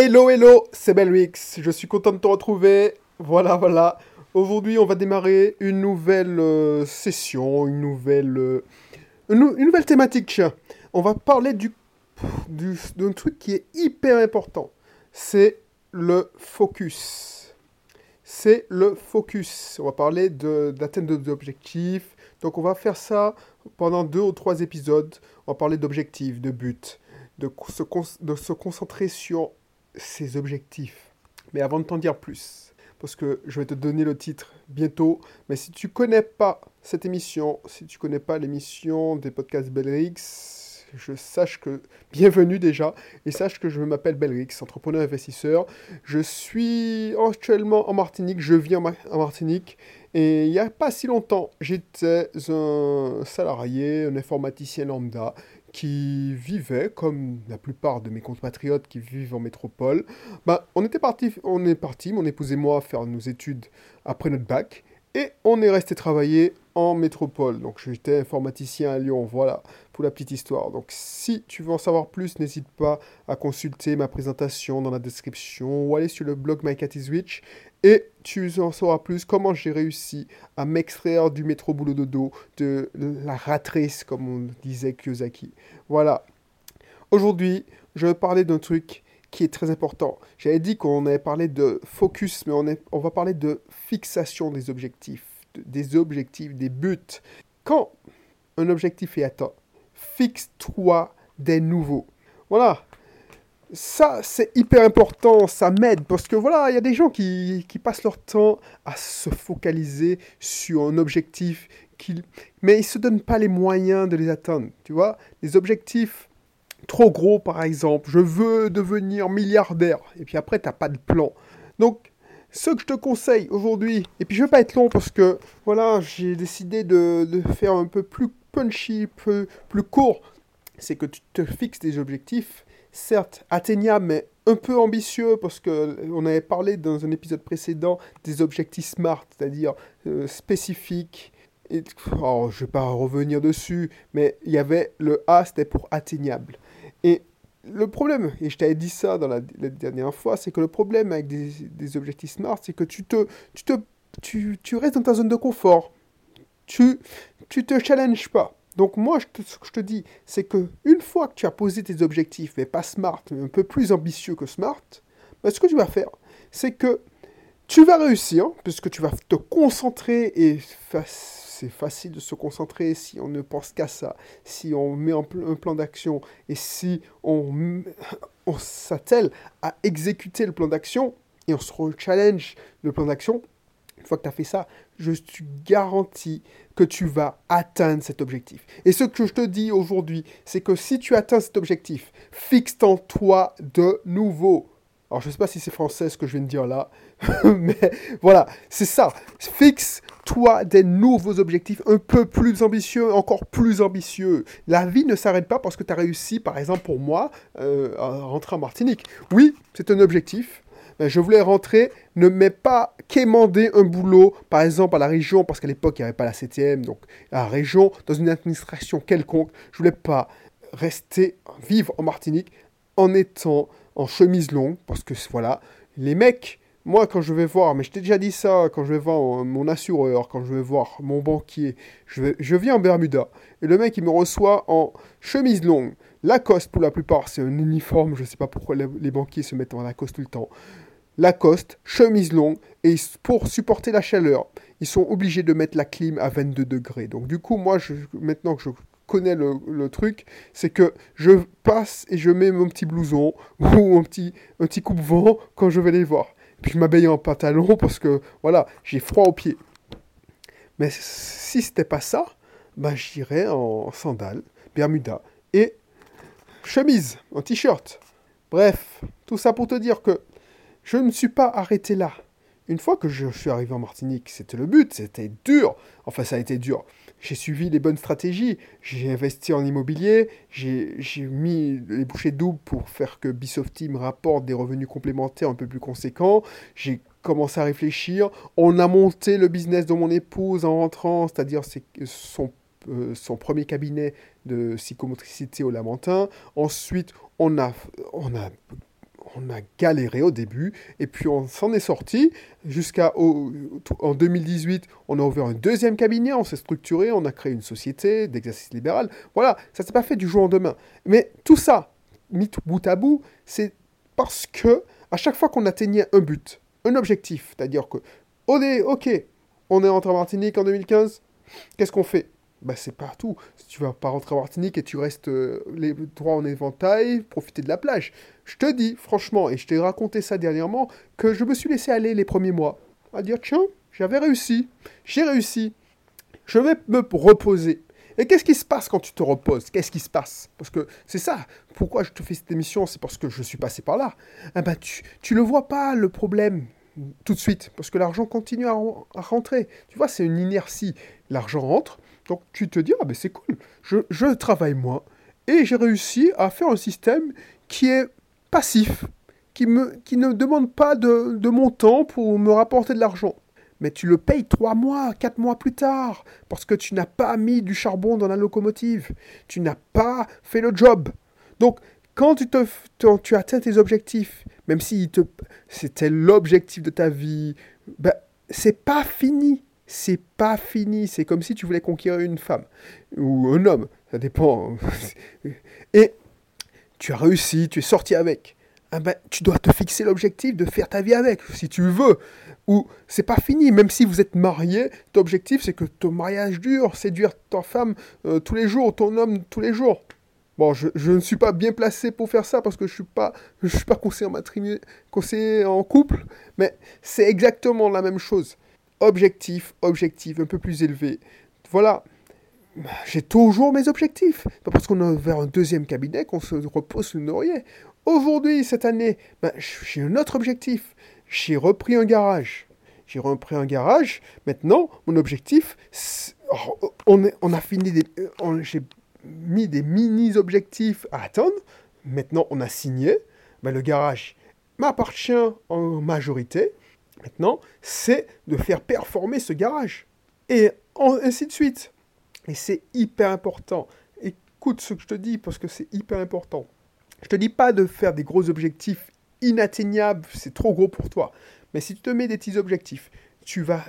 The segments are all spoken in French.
Hello, hello, c'est Belrix. Je suis content de te retrouver. Voilà, voilà. Aujourd'hui, on va démarrer une nouvelle euh, session, une nouvelle, euh, une, nouvelle thématique. On va parler du, du- d'un truc qui est hyper important. C'est le focus. C'est le focus. On va parler de d'atteindre des objectifs. Donc, on va faire ça pendant deux ou trois épisodes. On va parler d'objectifs, de buts, de de se concentrer sur ses objectifs. Mais avant de t'en dire plus, parce que je vais te donner le titre bientôt, mais si tu connais pas cette émission, si tu connais pas l'émission des podcasts Belrix, je sache que bienvenue déjà et sache que je m'appelle Belrix, entrepreneur investisseur. Je suis actuellement en Martinique, je vis en, en Martinique et il n'y a pas si longtemps, j'étais un salarié, un informaticien lambda qui comme la plupart de mes compatriotes qui vivent en métropole, bah, on était parti, on est parti, mon épouse et moi, faire nos études après notre bac, et on est resté travailler métropole. Donc j'étais informaticien à Lyon, voilà, pour la petite histoire. Donc si tu veux en savoir plus, n'hésite pas à consulter ma présentation dans la description ou aller sur le blog My Cat is Rich, et tu en sauras plus comment j'ai réussi à m'extraire du métro boulot dodo, de la ratrice, comme on disait Kiyosaki. Voilà. Aujourd'hui, je vais parler d'un truc qui est très important. J'avais dit qu'on avait parlé de focus, mais on, est- on va parler de fixation des objectifs, des objectifs, des buts. Quand un objectif est atteint, fixe-toi des nouveaux. Voilà. Ça, c'est hyper important, ça m'aide, parce que voilà, il y a des gens qui, qui passent leur temps à se focaliser sur un objectif, qu'ils- mais ils ne se donnent pas les moyens de les atteindre, tu vois. Les objectifs trop gros, par exemple, je veux devenir milliardaire, et puis après, tu n'as pas de plan. Donc, ce que je te conseille aujourd'hui, et puis je vais pas être long parce que, voilà, j'ai décidé de, faire un peu plus punchy, plus, plus court, c'est que tu te fixes des objectifs, certes atteignables, mais un peu ambitieux, parce que on avait parlé dans un épisode précédent des objectifs SMART, c'est-à-dire euh, spécifiques. Et, oh, je vais pas revenir dessus, mais il y avait le A, c'était pour atteignable. Et le problème, et je t'avais dit ça dans la, dernière fois, c'est que le problème avec des, objectifs SMART, c'est que tu te, tu te, tu, tu restes dans ta zone de confort. Tu, tu te challenges pas. Donc moi, ce que je te dis, c'est que une fois que tu as posé tes objectifs, mais pas smart, mais un peu plus ambitieux que smart, ben, ce que tu vas faire, c'est que tu vas réussir, puisque tu vas te concentrer, et fa- c'est facile de se concentrer si on ne pense qu'à ça, si on met en pl- un plan d'action, et si on, on s'attelle à exécuter le plan d'action, et on se challenge le plan d'action, une fois que tu as fait ça, je te garantis que tu vas atteindre cet objectif. Et ce que je te dis aujourd'hui, c'est que si tu atteins cet objectif, fixe-en toi de nouveau. Alors, je ne sais pas si c'est français ce que je viens de dire là, mais voilà, c'est ça. Fixe-toi des nouveaux objectifs un peu plus ambitieux, encore plus ambitieux. La vie ne s'arrête pas parce que tu as réussi, par exemple pour moi, euh, à rentrer en Martinique. Oui, c'est un objectif, je voulais rentrer, ne m'ai pas quémander un boulot, par exemple à la région, parce qu'à l'époque il n'y avait pas la 7 donc à la région, dans une administration quelconque. Je voulais pas rester, vivre en Martinique en étant en chemise longue, parce que voilà, les mecs, moi quand je vais voir, mais je t'ai déjà dit ça, quand je vais voir euh, mon assureur, quand je vais voir mon banquier, je, vais- je viens en Bermuda, et le mec il me reçoit en chemise longue. Lacoste pour la plupart, c'est un uniforme, je sais pas pourquoi les, banquiers se mettent en Lacoste tout le temps. Lacoste, chemise longue, et pour supporter la chaleur, ils sont obligés de mettre la clim à 22 degrés. Donc du coup, moi, je, maintenant que je connais le, le truc, c'est que je passe et je mets mon petit blouson ou un petit, un petit coupe-vent quand je vais les voir. Puis je m'habille en pantalon parce que, voilà, j'ai froid aux pieds. Mais si c'était pas ça, bah, j'irais en sandales, Bermuda et chemise, en t-shirt. Bref, tout ça pour te dire que je ne suis pas arrêté là. Une fois que je suis arrivé en Martinique, c'était le but, c'était dur. Enfin, ça a été dur. J'ai suivi les bonnes stratégies. J'ai investi en immobilier. J'ai mis les bouchées doubles pour faire que Bisofty me rapporte des revenus complémentaires un peu plus conséquents. J'ai commencé à réfléchir. On a monté le business de mon épouse en rentrant, c'est-à-dire euh, son premier cabinet de psychomotricité au Lamentin. Ensuite, on a on a galéré au début, et puis on s'en est sorti. Jusqu'à en 2018, on a ouvert un deuxième cabinet, on s'est structuré, on a créé une société d'exercice libéral. Voilà, ça s'est pas fait du jour au lendemain. Mais tout ça, mis bout à bout, c'est parce que à chaque fois qu'on atteignait un but, un objectif, c'est-à-dire que, on est, ok, on est rentré en Martinique en 2015, qu'est-ce qu'on fait? Bah, c'est partout. Si tu vas pas rentrer en Martinique et tu restes euh, les en éventail, profiter de la plage. Je te dis, franchement, et je t'ai raconté ça dernièrement, que je me suis laissé aller les premiers mois. À dire, tiens, j'avais réussi. J'ai réussi. Je vais me reposer. Et qu'est-ce qui se passe quand tu te reposes? Qu'est-ce qui se passe? Parce que c'est ça. Pourquoi je te fais cette émission? C'est parce que je suis passé par là. Eh ben, tu, tu le vois pas, le problème tout de suite, parce que l'argent continue à, rentrer. Tu vois, c'est une inertie. L'argent rentre, donc tu te dis, ah ben c'est cool, je, travaille moins, et j'ai réussi à faire un système qui est passif, qui, me, qui ne demande pas de, de mon temps pour me rapporter de l'argent. Mais tu le payes trois mois, quatre mois plus tard, parce que tu n'as pas mis du charbon dans la locomotive, tu n'as pas fait le job. Donc, quand tu, te, atteins tes objectifs, même si c'était l'objectif de ta vie, ben, c'est pas fini. C'est pas fini. C'est comme si tu voulais conquérir une femme ou un homme. Ça dépend. Et tu as réussi, tu es sorti avec. Ah ben, tu dois te fixer l'objectif de faire ta vie avec, si tu veux. Ou c'est pas fini, même si vous êtes marié, ton objectif c'est que ton mariage dure, séduire ta femme euh, tous les jours, ton homme tous les jours. Bon, je, ne suis pas bien placé pour faire ça parce que je suis suis pas conseiller en conseiller en couple, mais c'est exactement la même chose. Objectif, objectif, un peu plus élevé. Voilà. J'ai toujours mes objectifs. Pas parce qu'on a ouvert un deuxième cabinet qu'on se repose sur le laurier. Aujourd'hui, cette année, ben, j'ai un autre objectif. J'ai repris un garage. J'ai repris un garage. Maintenant, mon objectif, oh, on, a fini j'ai mis des mini-objectifs à atteindre. Maintenant, on a signé. Ben, le garage m'appartient en majorité. Maintenant, c'est de faire performer ce garage. Et ainsi de suite. Et c'est hyper important. Écoute ce que je te dis parce que c'est hyper important. Je te dis pas de faire des gros objectifs inatteignables, c'est trop gros pour toi. Mais si tu te mets des petits objectifs, tu vas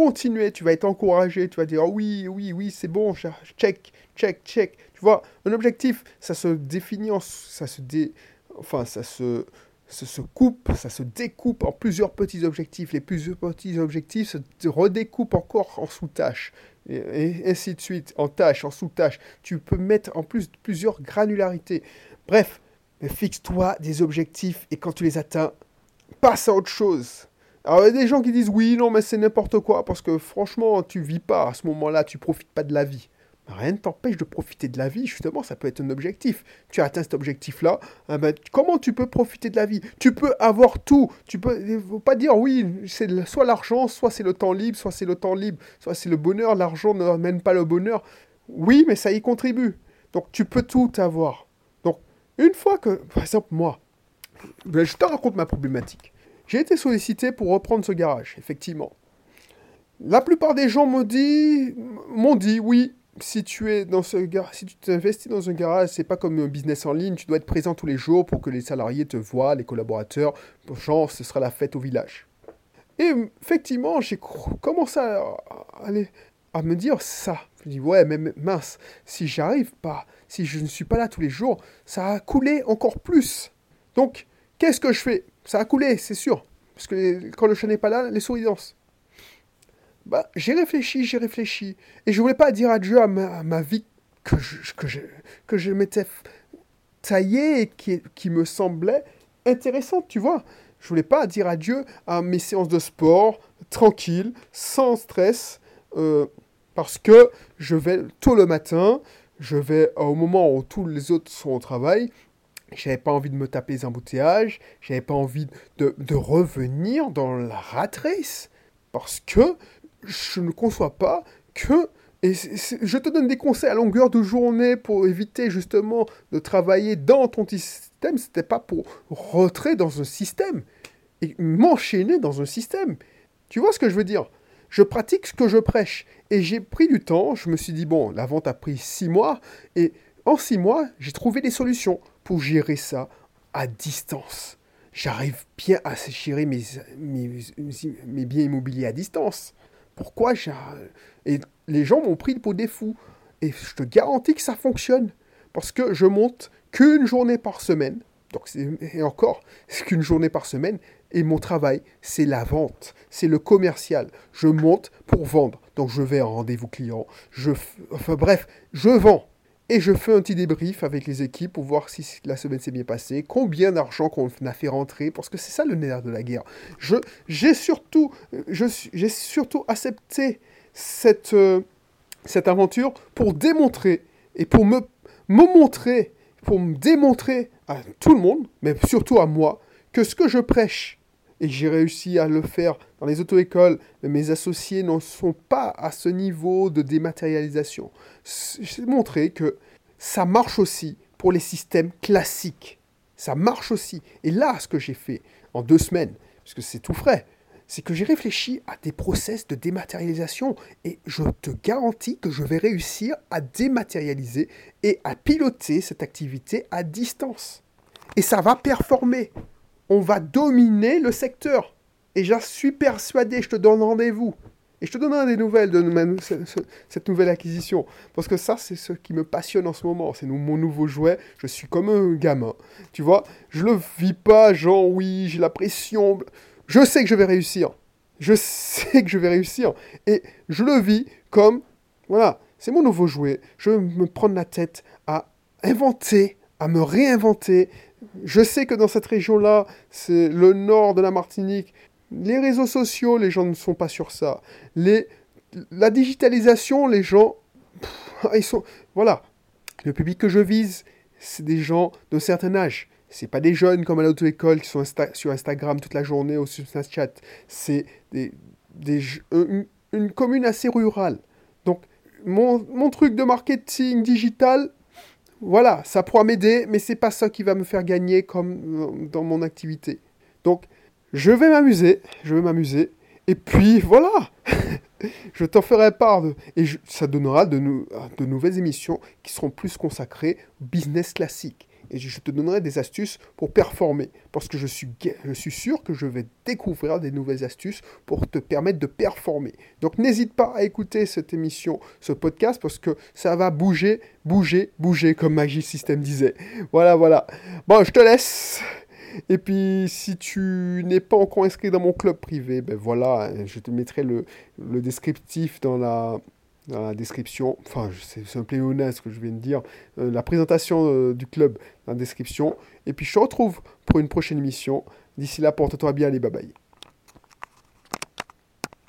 continuer, tu vas être encouragé, tu vas dire oui, oui, oui, c'est bon, check, check, check. Tu vois, un objectif, ça se définit, en, ça se enfin, ça se, se coupe, ça se découpe en plusieurs petits objectifs. Les plusieurs petits objectifs se redécoupent encore en sous-tâches, et, ainsi de suite, en tâches, en sous-tâches. Tu peux mettre en plus plusieurs granularités. Bref, fixe-toi des objectifs et quand tu les atteins, passe à autre chose. Alors, il y a des gens qui disent oui, non, mais c'est n'importe quoi, parce que franchement, tu vis pas à ce moment-là, tu profites pas de la vie. Rien ne t'empêche de profiter de la vie, justement, ça peut être un objectif. Tu as atteint cet objectif-là, eh ben, comment tu peux profiter de la vie? Tu peux avoir tout. Tu peux faut pas dire oui, c'est soit l'argent, soit c'est le temps libre, soit c'est le temps libre, soit c'est le bonheur. L'argent ne mène pas le bonheur. Oui, mais ça y contribue. Donc tu peux tout avoir. Donc une fois que, par exemple, moi, ben, je te raconte ma problématique. J'ai été sollicité pour reprendre ce garage, effectivement. La plupart des gens m'ont dit, m'ont dit oui, si tu dans ce garage, si tu t'investis dans un garage, c'est pas comme un business en ligne, tu dois être présent tous les jours pour que les salariés te voient, les collaborateurs, genre ce sera la fête au village. Et effectivement, j'ai commencé à me dire ça. Je me dis ouais, mais mince, si j'arrive pas, si je ne suis pas là tous les jours, ça a coulé encore plus. Donc, qu'est-ce que je fais? Ça a coulé, c'est sûr. Parce que quand le chat n'est pas là, les souris dansent. Bah, j'ai réfléchi, j'ai réfléchi. Et je voulais pas dire adieu à ma, vie que je, que je, que je m'étais taillée et qui, qui me semblait intéressante, tu vois. Je voulais pas dire adieu à mes séances de sport, tranquille, sans stress, euh, parce que je vais tôt le matin, je vais au moment où tous les autres sont au travail, j'avais pas envie de me taper les embouteillages, j'avais pas envie de, de, revenir dans la rat race, parce que je ne conçois pas que... Je te donne des conseils à longueur de journée pour éviter justement de travailler dans ton système. C'était pas pour rentrer dans un système et m'enchaîner dans un système. Tu vois ce que je veux dire? Je pratique ce que je prêche. Et j'ai pris du temps. Je me suis dit, bon, la vente a pris six mois. Et en six mois, j'ai trouvé des solutions gérer ça à distance. j'arrive bien à gérer mes, biens immobiliers à distance. Pourquoi Et les gens m'ont pris pour des fous. Et je te garantis que ça fonctionne. Parce que je monte qu'une journée par semaine. Donc, et encore, c'est qu'une journée par semaine. Et mon travail, c'est la vente, c'est le commercial. Je monte pour vendre. Donc, je vais en rendez-vous client. Je, enfin, bref, je vends. Et je fais un petit débrief avec les équipes pour voir si la semaine s'est bien passée, combien d'argent qu'on a fait rentrer, parce que c'est ça le nerf de la guerre. j'ai surtout, surtout accepté cette, euh, cette aventure pour démontrer et pour me, me montrer, pour me démontrer à tout le monde, mais surtout à moi, que ce que je prêche, et j'ai réussi à le faire dans les auto-écoles, mais mes associés n'en sont pas à ce niveau de dématérialisation. J'ai montré que ça marche aussi pour les systèmes classiques. Ça marche aussi. Et là, ce que j'ai fait en deux semaines, parce que c'est tout frais, c'est que j'ai réfléchi à des process de dématérialisation et je te garantis que je vais réussir à dématérialiser et à piloter cette activité à distance. Et ça va performer on va dominer le secteur. Et j'en suis persuadé, je te donne rendez-vous. Et je te donnerai des nouvelles de cette nouvelle acquisition. Parce que ça, c'est ce qui me passionne en ce moment. C'est mon nouveau jouet. Je suis comme un gamin. Tu vois, je le vis pas, genre, oui, j'ai la pression. Je sais que je vais réussir. Je sais que je vais réussir. Et je le vis comme, voilà, c'est mon nouveau jouet. Je vais me prendre la tête à inventer, à me réinventer je sais que dans cette région-là, c'est le nord de la Martinique, les réseaux sociaux, les gens ne sont pas sur ça. Les, la digitalisation, les gens, ils sont, voilà. Le public que je vise, c'est des gens d'un certain âge. C'est pas des jeunes comme à l'auto-école qui sont sur Instagram toute la journée ou sur Snapchat. C'est des, une, une, commune assez rurale. Donc, mon, mon truc de marketing digital, voilà, ça pourra m'aider, mais c'est pas ça qui va me faire gagner comme dans mon activité. Donc, je vais m'amuser, je vais m'amuser, et puis voilà, je t'en ferai part, et ça donnera de, de nouvelles émissions qui seront plus consacrées au business classique et je te donnerai des astuces pour performer. Parce que je suis, je suis sûr que je vais découvrir des nouvelles astuces pour te permettre de performer. Donc n'hésite pas à écouter cette émission, ce podcast, parce que ça va bouger, bouger, bouger, comme Magic System disait. Voilà, voilà. Bon, je te laisse. Et puis, si tu n'es pas encore inscrit dans mon club privé, ben voilà, je te mettrai le, le descriptif dans la, dans la description. Enfin, c'est un pléonasme ce que je viens de dire. Euh, la présentation euh, du club dans la description. Et puis je te retrouve pour une prochaine émission. D'ici là, porte-toi bien, les bye bye.